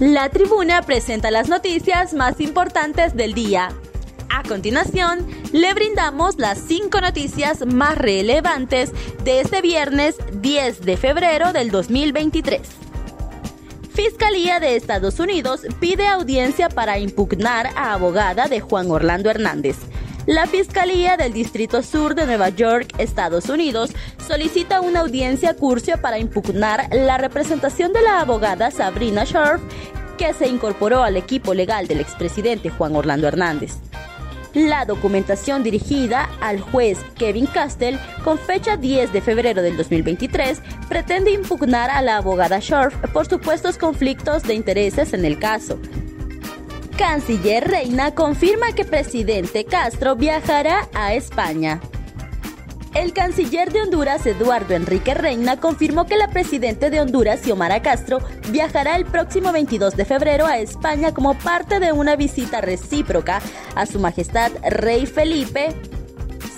La tribuna presenta las noticias más importantes del día. A continuación, le brindamos las cinco noticias más relevantes de este viernes 10 de febrero del 2023. Fiscalía de Estados Unidos pide audiencia para impugnar a abogada de Juan Orlando Hernández. La Fiscalía del Distrito Sur de Nueva York, Estados Unidos, solicita una audiencia cursia para impugnar la representación de la abogada Sabrina Sharp, que se incorporó al equipo legal del expresidente Juan Orlando Hernández. La documentación dirigida al juez Kevin Castell con fecha 10 de febrero del 2023 pretende impugnar a la abogada Sharp por supuestos conflictos de intereses en el caso. Canciller Reina confirma que presidente Castro viajará a España. El canciller de Honduras, Eduardo Enrique Reina, confirmó que la presidenta de Honduras, Xiomara Castro, viajará el próximo 22 de febrero a España como parte de una visita recíproca a Su Majestad Rey Felipe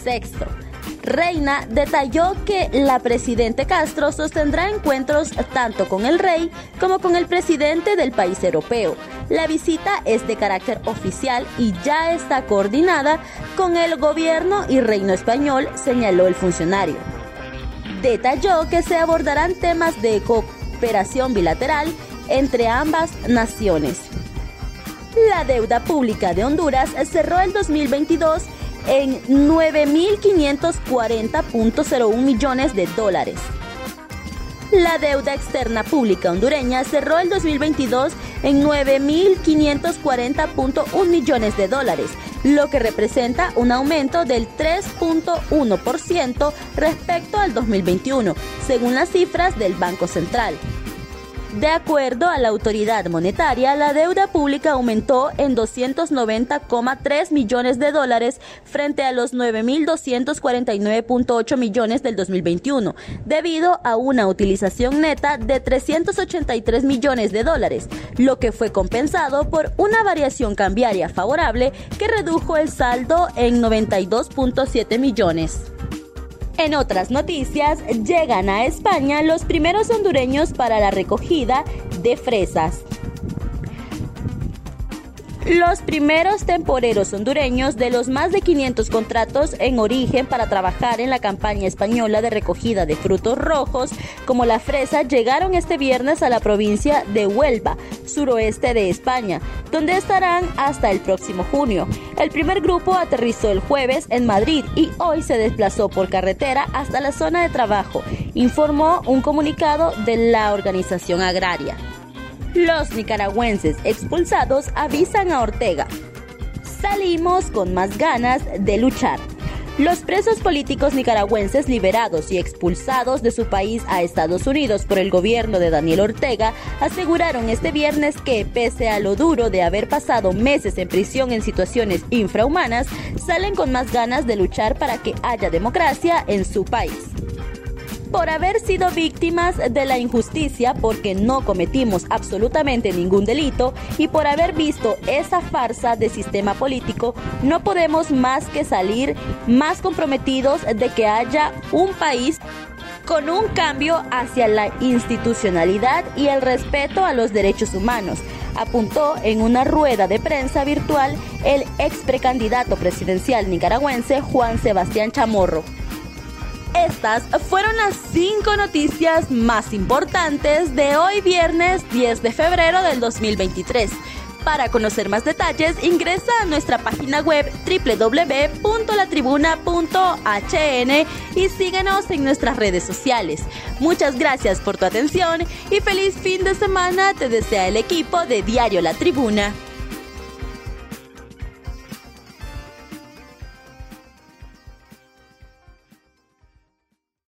VI. Reina detalló que la presidenta Castro sostendrá encuentros tanto con el rey como con el presidente del país europeo. La visita es de carácter oficial y ya está coordinada con el gobierno y reino español, señaló el funcionario. Detalló que se abordarán temas de cooperación bilateral entre ambas naciones. La deuda pública de Honduras cerró el 2022 en 9.540.01 millones de dólares. La deuda externa pública hondureña cerró el 2022 en 9.540.1 millones de dólares, lo que representa un aumento del 3.1% respecto al 2021, según las cifras del Banco Central. De acuerdo a la autoridad monetaria, la deuda pública aumentó en 290,3 millones de dólares frente a los 9.249.8 millones del 2021, debido a una utilización neta de 383 millones de dólares, lo que fue compensado por una variación cambiaria favorable que redujo el saldo en 92.7 millones. En otras noticias, llegan a España los primeros hondureños para la recogida de fresas. Los primeros temporeros hondureños de los más de 500 contratos en origen para trabajar en la campaña española de recogida de frutos rojos como la fresa llegaron este viernes a la provincia de Huelva, suroeste de España, donde estarán hasta el próximo junio. El primer grupo aterrizó el jueves en Madrid y hoy se desplazó por carretera hasta la zona de trabajo, informó un comunicado de la organización agraria. Los nicaragüenses expulsados avisan a Ortega. Salimos con más ganas de luchar. Los presos políticos nicaragüenses liberados y expulsados de su país a Estados Unidos por el gobierno de Daniel Ortega aseguraron este viernes que, pese a lo duro de haber pasado meses en prisión en situaciones infrahumanas, salen con más ganas de luchar para que haya democracia en su país por haber sido víctimas de la injusticia porque no cometimos absolutamente ningún delito y por haber visto esa farsa de sistema político, no podemos más que salir más comprometidos de que haya un país con un cambio hacia la institucionalidad y el respeto a los derechos humanos, apuntó en una rueda de prensa virtual el ex precandidato presidencial nicaragüense Juan Sebastián Chamorro. Estas fueron las cinco noticias más importantes de hoy viernes 10 de febrero del 2023. Para conocer más detalles, ingresa a nuestra página web www.latribuna.hn y síguenos en nuestras redes sociales. Muchas gracias por tu atención y feliz fin de semana te desea el equipo de Diario La Tribuna.